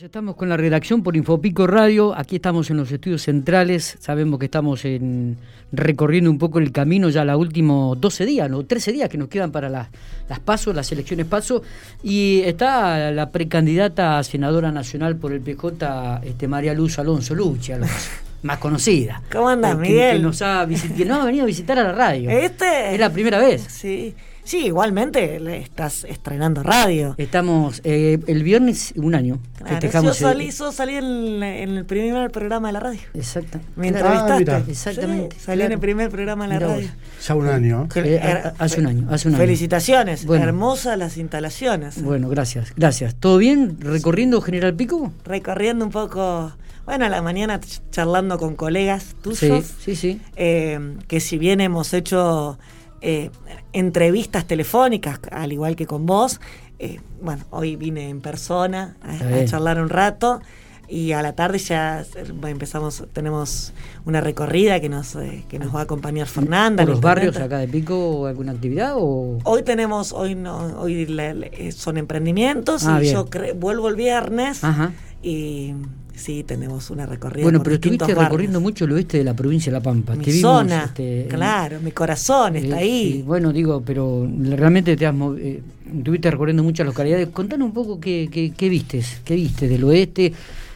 Estamos con la redacción por Infopico Radio, aquí estamos en los estudios centrales, sabemos que estamos en, recorriendo un poco el camino ya los últimos 12 días, no 13 días que nos quedan para las, las pasos, las elecciones paso, y está la precandidata a senadora nacional por el PJ, este, María Luz Alonso Lucha, más conocida. ¿Cómo andas, que- Miguel? Que nos ha visit- no, ha venido a visitar a la radio. ¿Este? Es la primera vez. Sí. Sí, igualmente le estás estrenando radio. Estamos eh, el viernes un año. Claro, festejamos yo el- salí, yo salí en, en el primer programa de la radio. Exacto. Me entrevistaste. Exactamente, Sí, salí en el primer programa de la Mirá radio. vos. Ya un año. Eh, a- a- hace un año, hace un año. Felicitaciones. Bueno. Hermosas las instalaciones. Bueno, gracias, gracias. ¿Todo bien? ¿Recorriendo General Pico? Recorriendo un poco, bueno, a la mañana ch- charlando con colegas tuyos. Sí, sí, sí. eh, que si bien hemos hecho eh, entrevistas telefónicas, al igual que con vos, eh, bueno, hoy vine en persona a, charlar un rato y a la tarde ya empezamos, tenemos una recorrida que nos, eh, que nos va a acompañar Fernanda. ¿Por los barrios acá de Pico alguna actividad? O... Hoy tenemos, hoy no, hoy la- la- son emprendimientos Ah, y bien. yo vuelvo el viernes Ajá. y sí tenemos una recorrida. Bueno, pero estuviste barrios. recorriendo mucho el oeste de la provincia de La Pampa. Mi Te vimos, zona, este, claro, mi corazón está eh, ahí. sí, bueno, digo, pero realmente te has eh, estuviste recorriendo muchas localidades. Contanos un poco qué, qué, qué vistes, qué viste del oeste.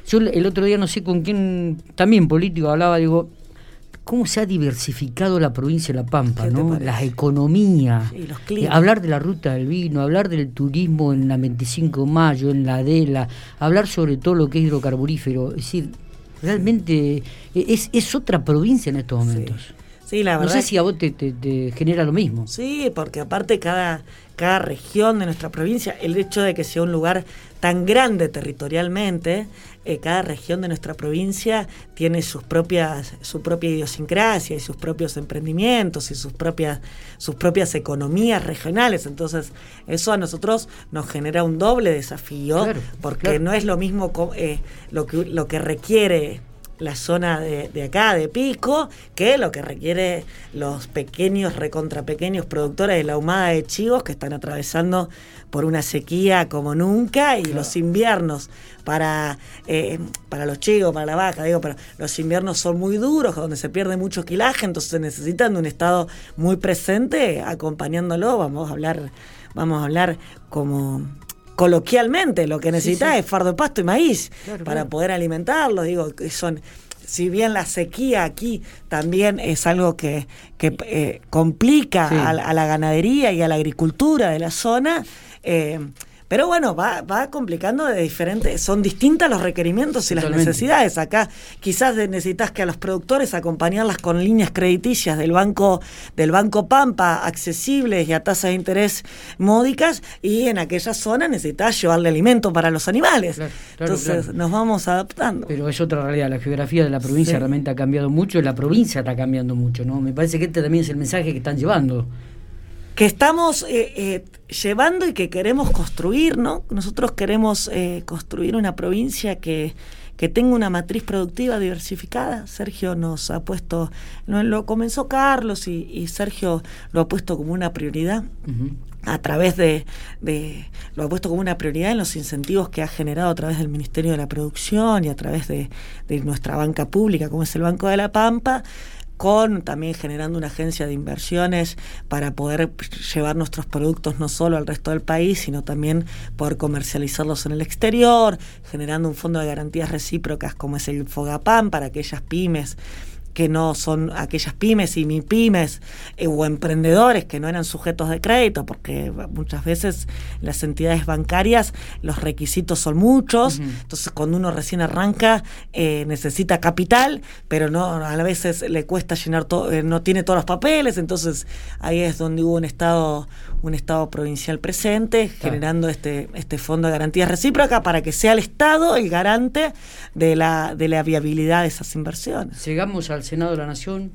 Yo el otro día no sé con quién, también político, hablaba, digo, cómo se ha diversificado la provincia de La Pampa, ¿Qué te ¿no? Las economías. Los Eh, climas. hablar de la ruta del vino, hablar del turismo en la 25 de mayo, en la Adela, hablar sobre todo lo que es hidrocarburífero. Es decir, realmente eh, es, es otra provincia en estos momentos. Sí, la No verdad. sé si a vos te, te- te genera lo mismo. Sí, porque aparte cada, cada región de nuestra provincia, el hecho de que sea un lugar tan grande territorialmente, eh, cada región de nuestra provincia tiene sus propias, su propia idiosincrasia y sus propios emprendimientos y sus propias, sus propias economías regionales. Entonces, eso a nosotros nos genera un doble desafío, Claro, porque claro. no es lo mismo eh, lo, que, lo que requiere la zona de, de acá, de Pico, que lo que requiere los pequeños, recontra pequeños productores de la humada de chivos que están atravesando por una sequía como nunca y los inviernos para, eh, para los chivos, para la vaca, digo, pero los inviernos son muy duros, donde se pierde mucho quilaje, entonces se necesitan de un estado muy presente acompañándolo, vamos a hablar, vamos a hablar como coloquialmente, lo que necesita sí. es fardo de pasto y maíz Claro, para claro. poder alimentarlos. Digo, que son, si bien la sequía aquí también es algo que, que, eh, complica Sí. a, la- a la ganadería y a la agricultura de la zona, eh, pero bueno, va, va complicando de diferentes, son distintas los requerimientos y las necesidades. Acá quizás necesitas que a los productores acompañarlas con líneas crediticias del banco, del banco Pampa, accesibles y a tasas de interés módicas, y en aquella zona necesitas llevarle alimento para los animales. Claro, claro, Entonces claro. nos vamos adaptando. Pero es otra realidad, la geografía de la provincia Sí. realmente ha cambiado mucho, la provincia está cambiando mucho, ¿no? Me parece que este también es el mensaje que están llevando. que estamos eh, eh, llevando y que queremos construir, ¿no? Nosotros queremos eh, construir una provincia que, que tenga una matriz productiva diversificada. Sergio nos ha puesto, lo comenzó Carlos y, y Sergio lo ha puesto como una prioridad a través de, de- lo ha puesto como una prioridad en los incentivos que ha generado a través del Ministerio de la Producción y a través de, de nuestra banca pública, como es el Banco de la Pampa, con también generando una agencia de inversiones para poder llevar nuestros productos no solo al resto del país, sino también poder comercializarlos en el exterior, generando un fondo de garantías recíprocas como es el Fogapam para aquellas pymes que no son aquellas pymes y mi pymes eh, o emprendedores que no eran sujetos de crédito, porque muchas veces las entidades bancarias los requisitos son muchos, entonces cuando uno recién arranca eh, necesita capital, pero no a veces le cuesta llenar todo, eh, no tiene todos los papeles, entonces ahí es donde hubo un estado un estado provincial presente Claro. generando este este fondo de garantías recíprocas para que sea el estado el garante de la de la viabilidad de esas inversiones. Llegamos al Senado de la Nación.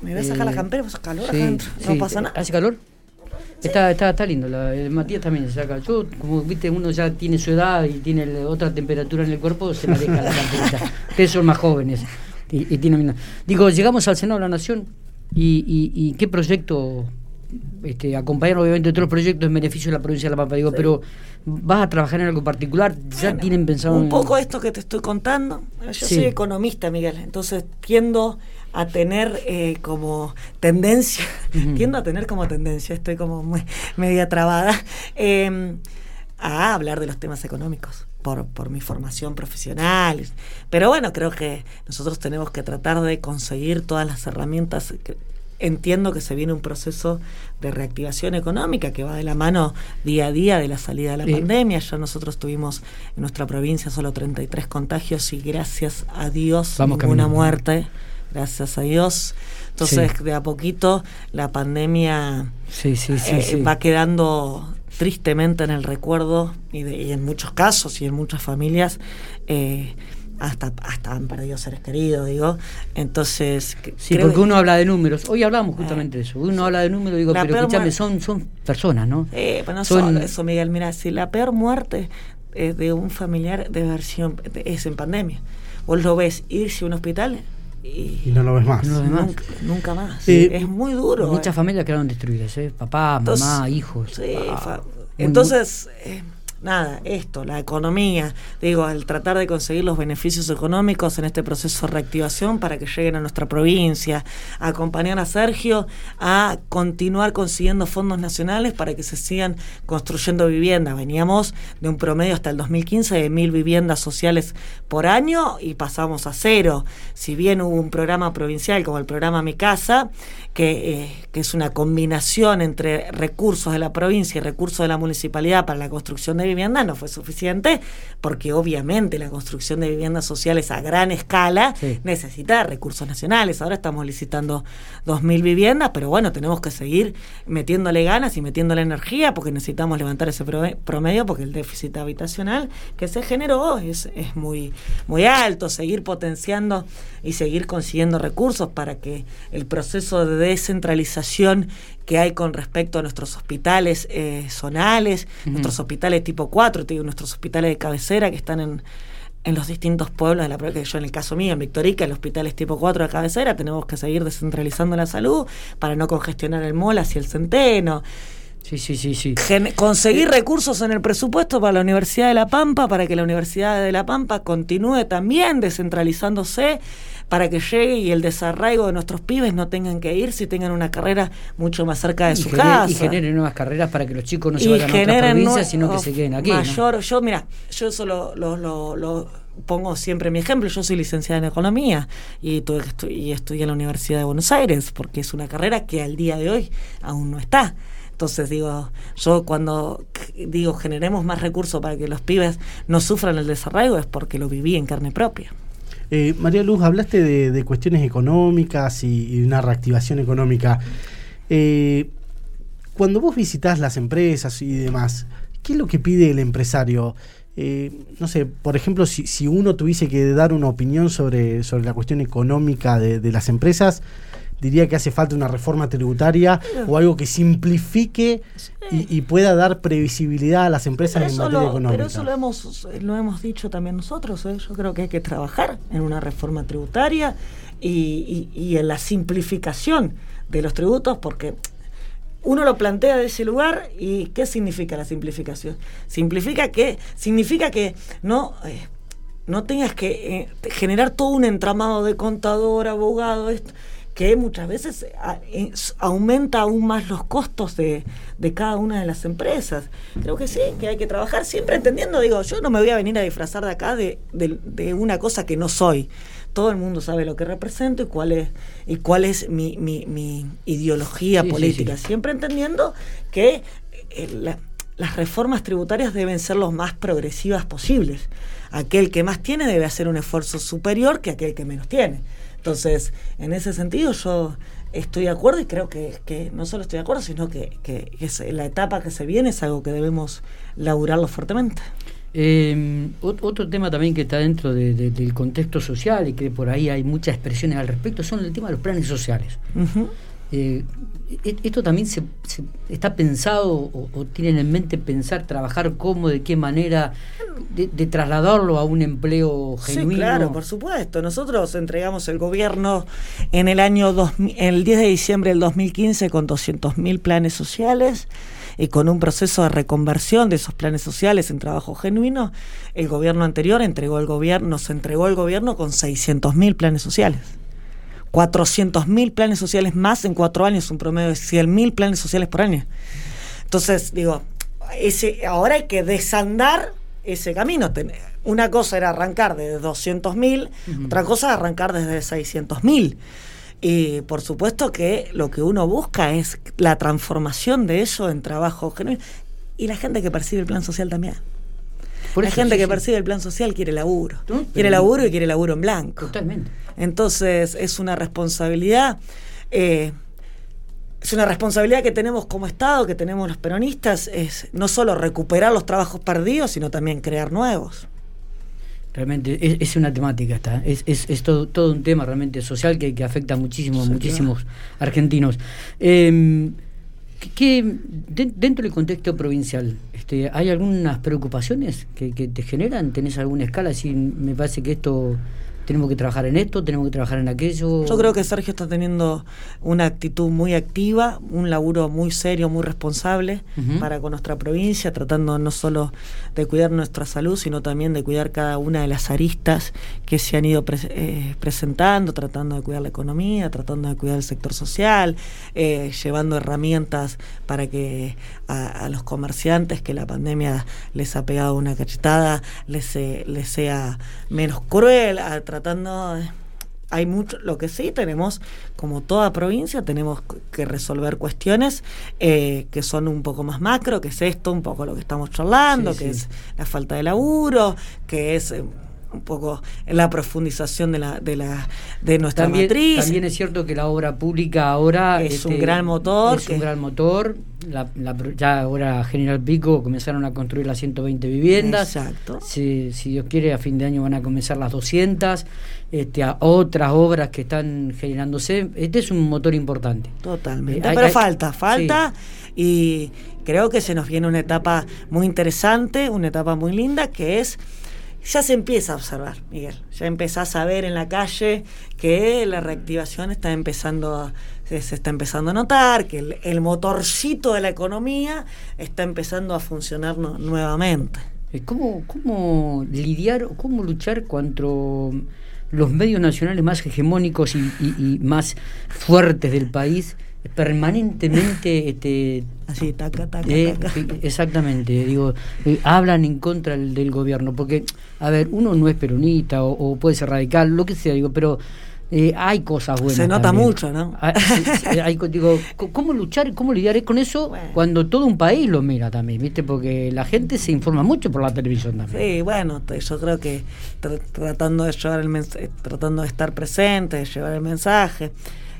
Me voy a sacar Eh, la campera, calor acá sí, no pasa nada. ¿Hace calor? Está, está, está lindo, la, el Matías también se saca. Yo, como viste, uno ya tiene su edad y tiene el- otra temperatura en el cuerpo, se la deja la camperita. Ustedes son más jóvenes. Y, y tienen, digo, llegamos al Senado de la Nación y, y- y qué proyecto este, acompañar obviamente los proyectos en beneficio de la provincia de La Pampa. Digo, pero ¿vas a trabajar en algo particular? ¿Ya tienen pensado Un poco esto que te estoy contando. Yo soy economista, Miguel, entonces tiendo a tener eh, como tendencia, tiendo a tener como tendencia, estoy como muy media trabada, em, a hablar de los temas económicos. Por, por mi formación profesional. Pero bueno, creo que nosotros tenemos que tratar de conseguir todas las herramientas entiendo que se viene un proceso de reactivación económica que va de la mano día a día de la salida de la pandemia. Ya nosotros tuvimos en nuestra provincia solo 33 contagios y gracias a Dios ninguna muerte. Gracias a Dios. Entonces, de a poquito la pandemia eh, va quedando tristemente en el recuerdo y, y, en muchos casos y en muchas familias eh, hasta, hasta han perdido seres queridos, digo. Entonces. Sí, porque uno habla de números. Hoy hablamos justamente de eso. Uno habla de números, digo, pero escúchame, son, son personas, ¿no? Eh, no son... eso, Miguel. Mira, si la peor muerte es de un familiar de versión es en pandemia. Vos lo ves irse a un hospital y, no lo ves más. Nunca, más. es muy duro. Muchas eh. familias quedaron destruidas, ¿eh? Papá, mamá, hijos. Sí, entonces. Eh, nada, esto, la economía, digo, al tratar de conseguir los beneficios económicos en este proceso de reactivación para que lleguen a nuestra provincia, acompañar a Sergio a continuar consiguiendo fondos nacionales para que se sigan construyendo viviendas. Veníamos de un promedio hasta el 2015 de mil viviendas sociales por año y pasamos a cero. Si bien hubo un programa provincial como el programa Mi Casa, que, eh, que es una combinación entre recursos de la provincia y recursos de la municipalidad para la construcción de vivienda no fue suficiente, porque obviamente la construcción de viviendas sociales a gran escala necesita recursos nacionales. Ahora estamos licitando 2.000 viviendas, pero bueno, tenemos que seguir metiéndole ganas y metiéndole energía porque necesitamos levantar ese promedio porque el déficit habitacional que se generó es, es muy, muy alto, seguir potenciando y seguir consiguiendo recursos para que el proceso de descentralización que hay con respecto a nuestros hospitales eh, zonales, nuestros hospitales tipo 4, digo, nuestros hospitales de cabecera que están en, en los distintos pueblos de la que yo en el caso mío, en Victorica, el hospital es tipo 4 de cabecera, tenemos que seguir descentralizando la salud para no congestionar el MOL hacia el centeno. Sí, sí, sí, sí. conseguir recursos en el presupuesto para la Universidad de La Pampa, para que la Universidad de La Pampa continúe también descentralizándose para que llegue y el desarraigo de nuestros pibes no tengan que ir si tengan una carrera mucho más cerca de su casa. Y generen nuevas carreras para que los chicos no se vayan a otras provincias, sino que se queden aquí. Mayor, yo, mira, yo eso lo, lo, pongo siempre mi ejemplo. Yo soy licenciada en Economía y, tuve que y estudié en la Universidad de Buenos Aires, porque es una carrera que al día de hoy aún no está. Entonces digo, yo cuando digo generemos más recursos para que los pibes no sufran el desarraigo es porque lo viví en carne propia. Eh, María Luz, hablaste de, cuestiones económicas y, una reactivación económica. Eh, cuando vos visitas las empresas y demás, ¿qué es lo que pide el empresario? Eh, no sé, por ejemplo, si, uno tuviese que dar una opinión sobre, sobre la cuestión económica de las empresas, diría que hace falta una reforma tributaria o algo que simplifique y, pueda dar previsibilidad a las empresas en materia económica. Pero eso lo hemos, lo hemos dicho también nosotros. ¿eh? Yo creo que hay que trabajar en una reforma tributaria y, en la simplificación de los tributos porque uno lo plantea de ese lugar y ¿qué significa la simplificación? Simplifica que, significa que no... Eh, no tengas que eh, generar todo un entramado de contador, abogado, esto, que muchas veces eh, aumenta aún más los costos de, cada una de las empresas. Creo que sí, que hay que trabajar siempre entendiendo, digo, yo no me voy a venir a disfrazar de acá de, una cosa que no soy. Todo el mundo sabe lo que represento y cuál es, y cuál es mi, mi, ideología política. Siempre entendiendo que eh, las reformas tributarias deben ser lo más progresivas posibles. Aquel que más tiene debe hacer un esfuerzo superior que aquel que menos tiene. Entonces, en ese sentido yo estoy de acuerdo y creo que, no solo estoy de acuerdo, sino que, es la etapa que se viene es algo que debemos laburarlo fuertemente. Eh, otro tema también que está dentro del contexto social y que por ahí hay muchas expresiones al respecto son el tema de los planes sociales. Eh, e-, ¿Esto también se, está pensado o, tienen en mente pensar, trabajar cómo, de qué manera, de, trasladarlo a un empleo genuino? Sí, claro, por supuesto. Nosotros entregamos el gobierno en el año el 10 de diciembre del 2015 con 200.000 planes sociales y con un proceso de reconversión de esos planes sociales en trabajo genuino. El gobierno anterior entregó el gobierno, nos entregó el gobierno con 600.000 planes sociales. 400.000 planes sociales más en cuatro años, un promedio de 100.000 planes sociales por año. Entonces, digo, ese, ahora hay que desandar ese camino. Una cosa era arrancar desde 200.000, otra cosa arrancar desde 600.000. Y por supuesto que lo que uno busca es la transformación de eso en trabajo genuino. Y la gente que percibe el plan social también. la gente que percibe el plan social quiere laburo. quiere laburo y quiere laburo en blanco. Totalmente. Entonces es una responsabilidad, eh, es una responsabilidad que tenemos como Estado, que tenemos los peronistas, es no solo recuperar los trabajos perdidos, sino también crear nuevos. Realmente es, una temática esta, es, es, todo, todo, un tema realmente social que, que afecta muchísimo, muchísimos argentinos. Eh, dentro del contexto provincial, este, ¿hay algunas preocupaciones que, que, te generan? ¿Tenés alguna escala? Si me parece que esto tenemos que trabajar en esto, tenemos que trabajar en aquello. Yo creo que Sergio está teniendo una actitud muy activa, un laburo muy serio, muy responsable para con nuestra provincia, tratando no solo de cuidar nuestra salud, sino también de cuidar cada una de las aristas que se han ido eh, presentando, tratando de cuidar la economía, tratando de cuidar el sector social, eh, llevando herramientas para que a, los comerciantes que la pandemia les ha pegado una cachetada les, les sea menos cruel, a, tratando hay mucho, lo que sí tenemos, como toda provincia, tenemos que resolver cuestiones eh, que son un poco más macro, que es esto, un poco lo que estamos charlando, que es la falta de laburo, que es eh, un poco la profundización de la de la de nuestra también, matriz. También es cierto que la obra pública ahora es un este, gran motor. Es un gran motor. La, ya ahora General Pico comenzaron a construir las 120 viviendas. Exacto. Si, si Dios quiere, a fin de año van a comenzar las 200. Este, a otras obras que están generándose. Este es un motor importante. Totalmente. Eh, Pero falta, falta. Y creo que se nos viene una etapa muy interesante, una etapa muy linda, que es ya se empieza a observar, Miguel. Ya empezás a ver en la calle que la reactivación está empezando a, se, está empezando a notar, que el, motorcito de la economía está empezando a funcionar nuevamente. Eh, ¿Cómo, ¿Cómo lidiar, cómo luchar contra los medios nacionales más hegemónicos y más fuertes del país? Permanentemente este así taca taca, eh, exactamente digo eh, hablan en contra del, gobierno porque a ver uno no es peronista o, puede ser radical lo que sea digo pero eh, hay cosas buenas se nota mucho no ah, digo cómo luchar cómo lidiar con eso cuando todo un país lo mira también viste porque la gente se informa mucho por la televisión también. Sí bueno yo creo que tratando de llevar el tratando de estar presente de llevar el mensaje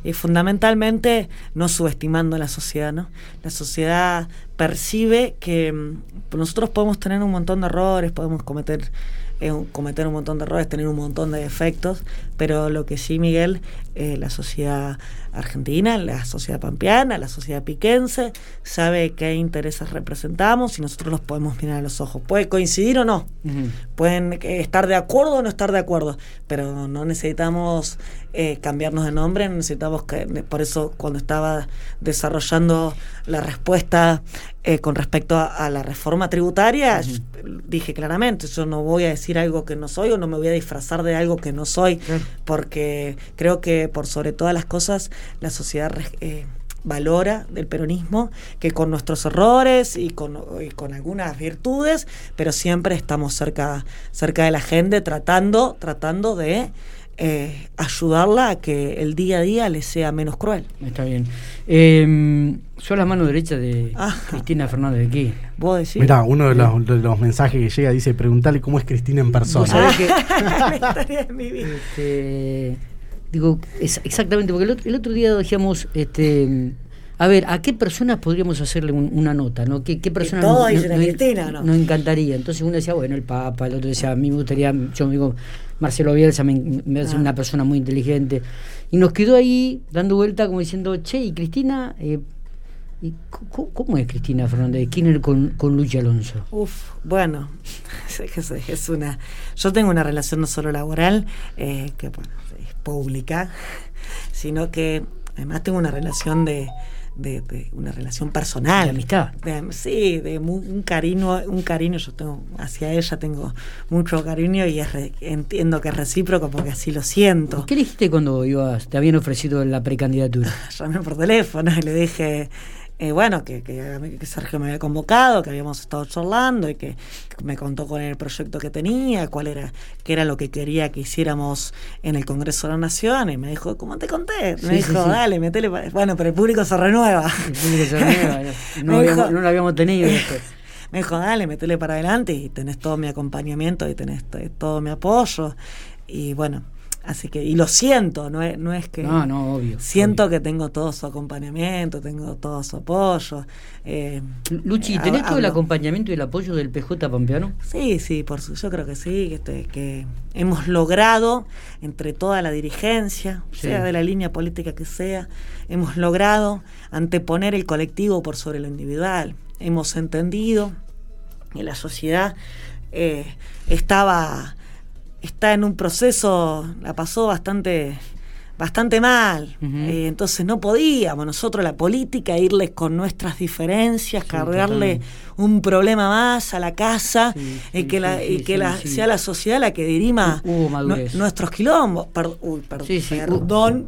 y fundamentalmente no subestimando a la sociedad, ¿no? La sociedad percibe que mm, nosotros podemos tener un montón de errores, podemos cometer cometer un montón de errores, tener un montón de defectos, pero lo que sí, Miguel, eh, la sociedad argentina, la sociedad pampeana, la sociedad piquense, sabe qué intereses representamos y nosotros los podemos mirar a los ojos. Puede coincidir o no, pueden eh, estar de acuerdo o no estar de acuerdo, pero no necesitamos eh, cambiarnos de nombre, necesitamos que, por eso cuando estaba desarrollando la respuesta eh, con respecto a, la reforma tributaria, dije claramente, yo no voy a decir algo que no soy o no me voy a disfrazar de algo que no soy, porque creo que por sobre todas las cosas la sociedad eh, valora del peronismo, que con nuestros errores y con, con, algunas virtudes, pero siempre estamos cerca, cerca de la gente tratando, tratando de eh, ayudarla a que el día a día le sea menos cruel. Está bien. Eh, soy la mano derecha de Cristina Fernández de aquí. ¿Vos decís? Mirá, uno de los, mensajes que llega dice, preguntarle cómo es Cristina en persona. la historia de mi vida. Este, digo, exactamente, porque el otro, día decíamos, este, A ver, ¿a qué personas podríamos hacerle un- una nota? ¿no? ¿Qué, qué personas nos, Cristina, ¿no? nos encantaría? Entonces uno decía, bueno, el Papa, el otro decía, a mí me gustaría, yo me digo, Marcelo Bielsa me, me hace Ah. una persona muy inteligente. Y nos quedó ahí dando vuelta como diciendo, che, y Cristina, eh, ¿y ¿cómo es Cristina Fernández de Kirchner con, con Luchi Alonso? Uf, bueno, es, una. Yo tengo una relación no solo laboral, eh, que bueno, pública, sino que además tengo una relación de, de- de- una relación personal. De amistad. De- sí, de mu- un cariño, un cariño yo tengo hacia ella tengo mucho cariño y es re- entiendo que es recíproco porque así lo siento. ¿Qué le dijiste cuando ibas, te habían ofrecido la precandidatura? llamé por teléfono y le dije, eh, bueno, que, que, que Sergio me había convocado, que habíamos estado charlando y que, que me contó cuál era el proyecto que tenía, cuál era, qué era lo que quería que hiciéramos en el Congreso de la Nación. Y me dijo, ¿cómo te conté? Me Sí, dijo, sí. dale, metele. pa-". Bueno, pero el público se renueva. El público se renueva, no, no Me habíamos- dijo- no lo habíamos tenido después. Me dijo, dale, metele para adelante y tenés todo mi acompañamiento y tenés todo mi apoyo. Y bueno, así que, y lo siento, no es, no es que... No, no, obvio. Siento obvio. que tengo todo su acompañamiento, tengo todo su apoyo. eh, Luchi, eh, ¿tenés todo el acompañamiento y el apoyo del PJ Pampeano? Sí, sí, por su, yo creo que sí, que, este, que hemos logrado entre toda la dirigencia, Sí. sea de la línea política que sea, hemos logrado anteponer el colectivo por sobre lo individual. Hemos entendido que la sociedad eh, estaba está en un proceso, la pasó bastante bastante mal. Eh, entonces no podíamos nosotros, la política, irles con nuestras diferencias, Sí, cargarle totalmente. un problema más a la casa Sí, y sí, que, la, y que la, sea la sociedad la que dirima Hubo nuestros quilombos. Per- uy, perdón.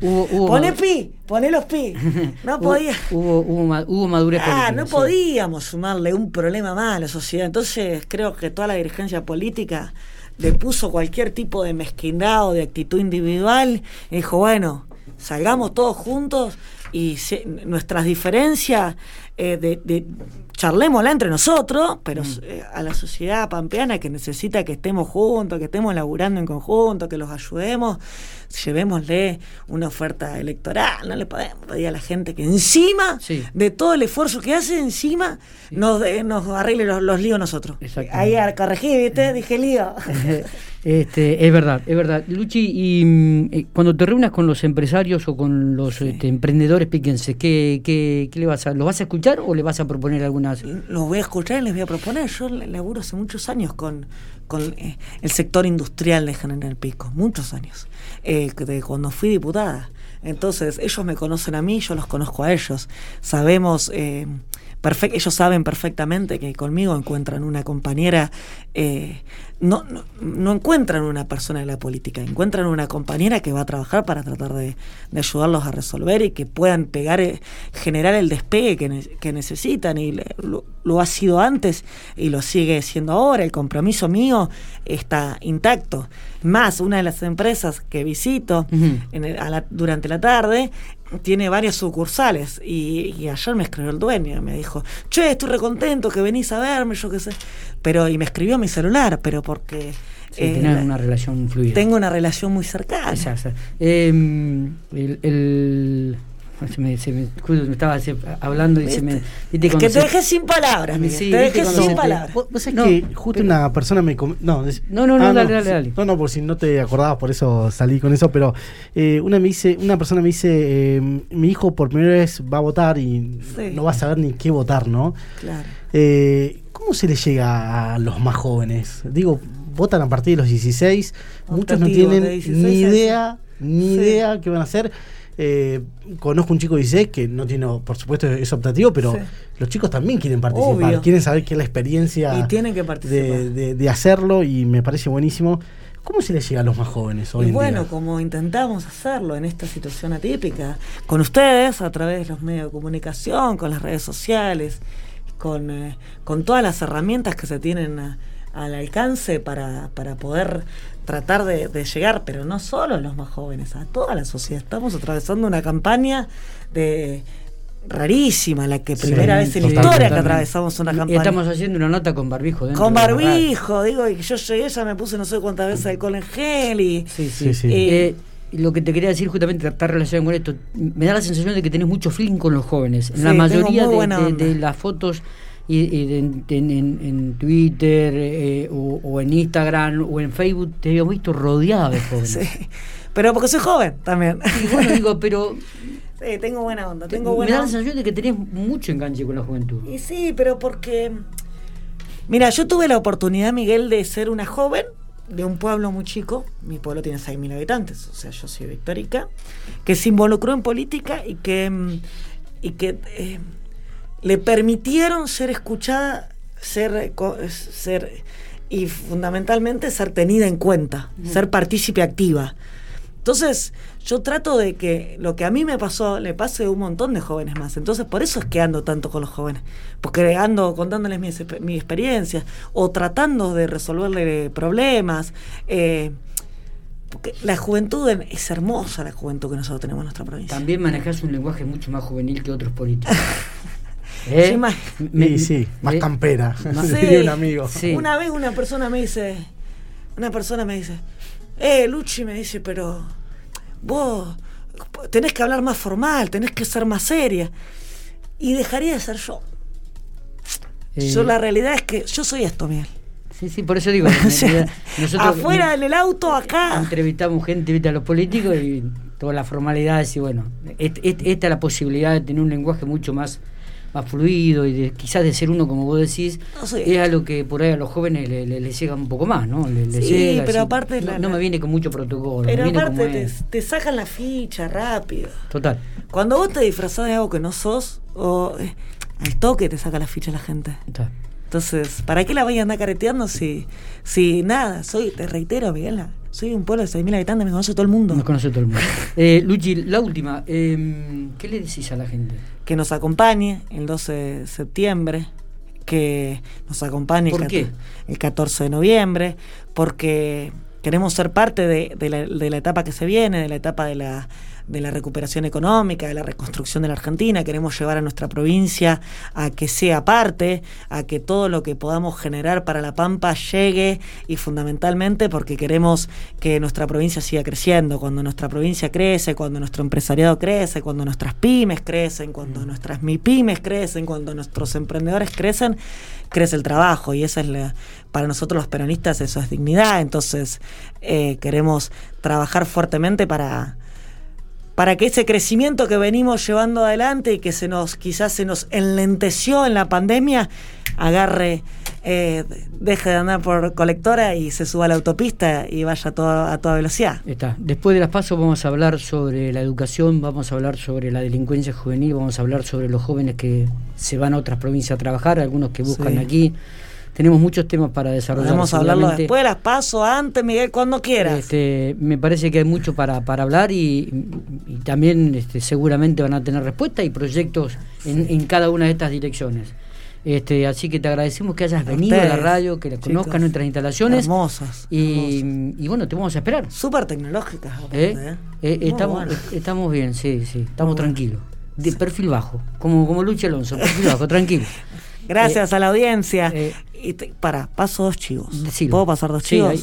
hubo- hubo Poné madu- pi, poné los pi. No podía. Hubo, hubo, hubo madurez Ah, política, no podíamos sumarle un problema más a la sociedad. Entonces creo que toda la dirigencia política le puso cualquier tipo de mezquindad o de actitud individual y dijo, bueno, salgamos todos juntos y se- nuestras diferencias, eh, de, de- charlémosla entre nosotros, pero Mm. eh, a la sociedad pampeana que necesita que estemos juntos, que estemos laburando en conjunto, que los ayudemos, llevémosle una oferta electoral. No le podemos pedir a la gente que encima Sí. de todo el esfuerzo que hace, encima nos, nos arregle los, los líos nosotros. Ahí corregí, ¿viste? Dije lío. Este, es verdad, es verdad. Luchi, y mm, eh, cuando te reúnas con los empresarios o con los este, emprendedores piquenses, ¿qué, qué, qué le vas a, ¿lo vas a escuchar o le vas a proponer algunas? los voy a escuchar y les voy a proponer. Yo laburo hace muchos años con, con eh, el sector industrial de General Pico, muchos años, eh, de cuando fui diputada. Entonces, ellos me conocen a mí, yo los conozco a ellos. Sabemos, eh, ellos saben perfectamente que conmigo encuentran una compañera, eh, no, no, no encuentran una persona de la política, encuentran una compañera que va a trabajar para tratar de, de ayudarlos a resolver y que puedan pegar, eh, generar el despegue que, ne- que necesitan. Y le- lo, lo ha sido antes y lo sigue siendo ahora. El compromiso mío está intacto. Más, una de las empresas que visito Ujú. en el- a la- durante la tarde tiene varias sucursales y, y ayer me escribió el dueño me dijo, che, estoy recontento que venís a verme, yo qué sé. Pero, y me escribió a mi celular, pero porque Sí, eh, una relación fluida. tengo una relación muy cercana. Esa, esa. Eh, el, el- se me, se me- justo me estaba hablando y se me... Que te dejé sin palabras, Miguel, Sí, te dejé sin palabras. Vos, vos sabés No, que justo pero- una persona me... com- No, es- No, no, no, Ah, dale, dale, dale. No, no, por si no te acordabas, por eso salí con eso, pero eh, una me dice, una persona me dice, eh, mi hijo por primera vez va a votar y Sí. no va a saber ni qué votar, ¿no? Claro. Eh, ¿Cómo se le llega a los más jóvenes? Digo, votan a partir de los 16, muchos no tienen de 16 ni idea, ni Sí. idea qué van a hacer. Eh, conozco un chico de 16 que no tiene, por supuesto, es optativo, pero Sí. los chicos también quieren participar, Obvio. quieren saber qué es la experiencia Y tienen que participar. de, de- de hacerlo y me parece buenísimo. ¿Cómo se le llega a los más jóvenes hoy Y en bueno, día? como intentamos hacerlo en esta situación atípica, con ustedes, a través de los medios de comunicación, con las redes sociales, con, eh, con todas las herramientas que se tienen a- al alcance para, para poder tratar de, de llegar, pero no solo a los más jóvenes, a toda la sociedad. Estamos atravesando una campaña de rarísima, la que Sí, primera vez en la totalmente. historia que atravesamos una Y campaña. Estamos haciendo una nota con barbijo. dentro con barbijo, digo, y yo llegué, ya me puse no sé cuántas veces alcohol en gel y... Sí, sí. Sí. Eh, Eh, lo que te quería decir justamente está relacionado con esto. Me da la sensación de que tenés mucho feeling con los jóvenes. En Sí, la mayoría de, las fotos y, y de- en, en- en- en Twitter eh, o, o en Instagram o en Facebook te he visto rodeado de jóvenes. Sí. Pero porque soy joven también. Y bueno, digo, pero Sí, tengo buena onda, tengo me buena da la sensación de que tenés mucho enganche con la juventud. Y sí, pero porque. Mira, yo tuve la oportunidad, Miguel, de ser una joven de un pueblo muy chico. Mi pueblo tiene 6.000 habitantes, o sea, yo soy victorica, que se involucró en política y que, mm, y que eh, le permitieron ser escuchada, ser, ser y fundamentalmente ser tenida en cuenta, ser partícipe activa. Entonces, yo trato de que lo que a mí me pasó le pase a un montón de jóvenes más. Entonces, por eso es que ando tanto con los jóvenes. Porque ando contándoles mi, expe- mi experiencia o tratando de resolverle problemas. eh, porque la juventud en- es hermosa, la juventud que nosotros tenemos en nuestra provincia. También manejás un lenguaje mucho más juvenil que otros políticos. ¿Eh? Sí, más- Sí, sí, más eh, campera, más- Sí. diría un amigo. Sí. Una vez una persona me dice, una persona me dice, eh, Luchi me dice, pero vos tenés que hablar más formal, tenés que ser más seria. Y dejaría de ser yo. eh, Yo la realidad es que yo soy esto, Miguel. Sí, sí, por eso digo. O sea, nosotros afuera en el auto, acá. entrevistamos gente, viste, a los políticos y todas las formalidades y bueno, et- et- esta es la posibilidad de tener un lenguaje mucho más más fluido y de, quizás de ser uno como vos decís No sé. es algo que por ahí a los jóvenes le, le- llega un poco más no le, Sí, llega, pero así. aparte no, la- no me viene con mucho protocolo Pero aparte te, te sacan la ficha rápido. total Cuando vos te disfrazás de algo que no sos, o, eh, al toque te saca la ficha la gente. total. Entonces, ¿para qué la vayan a andar careteando si, si nada? Soy, te reitero, Miguel, soy un pueblo de 6.000 habitantes, me conoce todo el mundo. nos conoce todo el mundo eh, Luchi la última eh, ¿qué le decís a la gente? Que nos acompañe el 12 de septiembre, que nos acompañe ¿Por el, qué? cat- el 14 de noviembre, porque queremos ser parte de, de la, de la etapa que se viene, de la etapa de la, de la recuperación económica, de la reconstrucción de la Argentina. Queremos llevar a nuestra provincia a que sea parte, a que todo lo que podamos generar para La Pampa llegue y fundamentalmente porque queremos que nuestra provincia siga creciendo. Cuando nuestra provincia crece, cuando nuestro empresariado crece, cuando nuestras pymes crecen, cuando nuestras MIPYMES crecen, cuando nuestros emprendedores crecen, crece el trabajo y esa es la, para nosotros los peronistas eso es dignidad. Entonces eh, queremos trabajar fuertemente para para que ese crecimiento que venimos llevando adelante y que se nos quizás se nos enlenteció en la pandemia agarre eh, deje de andar por colectora y se suba a la autopista y vaya a toda, a toda velocidad Está. Después de las pasos vamos a hablar sobre la educación, vamos a hablar sobre la delincuencia juvenil, vamos a hablar sobre los jóvenes que se van a otras provincias a trabajar, algunos que buscan Sí. aquí. Tenemos muchos temas para desarrollar. podemos hablarlo seguramente. después las paso antes Miguel cuando quieras Este, me parece que hay mucho para, para hablar y, y también este, seguramente van a tener respuesta y proyectos en, en cada una de estas direcciones. Este, así que te agradecemos que hayas A venido a la radio, que la chicos. conozcan nuestras instalaciones hermosas y, hermosas. y bueno, te vamos a esperar. súper tecnológicas ¿Eh? ¿eh? Eh, estamos, bueno. estamos bien, sí, sí, estamos Muy bueno. tranquilos. De perfil bajo, como, como Luchi Alonso, perfil bajo, tranquilo. gracias a la audiencia para paso dos chivos Decilo. puedo pasar dos chivos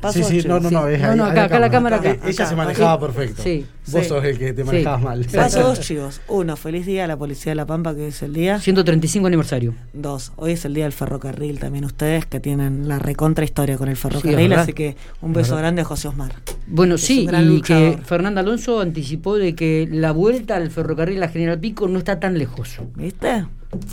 Paso Sí, sí, no, chivos. no, no, es No, no, acá, acá la cámara, acá. Ella Acá, se manejaba acá. perfecto. Sí. Vos Sí. sos el que te Sí. manejabas mal. Paso dos chivos. Uno, feliz día a la Policía de La Pampa, que es el día. 135 aniversario. Dos, hoy es el día del ferrocarril también ustedes, que tienen la recontra historia con el ferrocarril, así que un beso grande a José Osmar. Bueno, Es sí, y luchador. que Fernando Alonso anticipó de que la vuelta al ferrocarril a General Pico no está tan lejos. ¿Viste?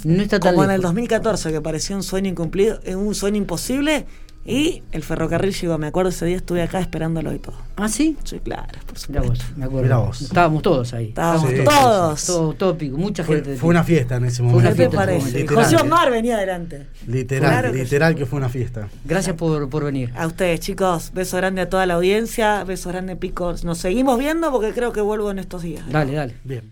No está tan Como en el lejos. 2014, que parecía un sueño incumplido, eh, un sueño imposible, y el ferrocarril llegó. Me acuerdo ese día estuve acá esperándolo y todo. ¿Ah, sí? Sí, claro, por Mirá supuesto. vos, me acuerdo. Mirá vos. Estábamos todos ahí. Estábamos Sí, todos. Todo tópico, mucha Fue, gente. fue una fiesta en ese momento. ¿Qué te fiesta, parece? Literal, José. Omar venía adelante. Literal, Claro que literal que fue una fiesta. Gracias por, por venir. A ustedes, chicos. Beso grande a toda la audiencia. Beso grande, Pico. Nos seguimos viendo porque creo que vuelvo en estos días. Dale, dale. Bien.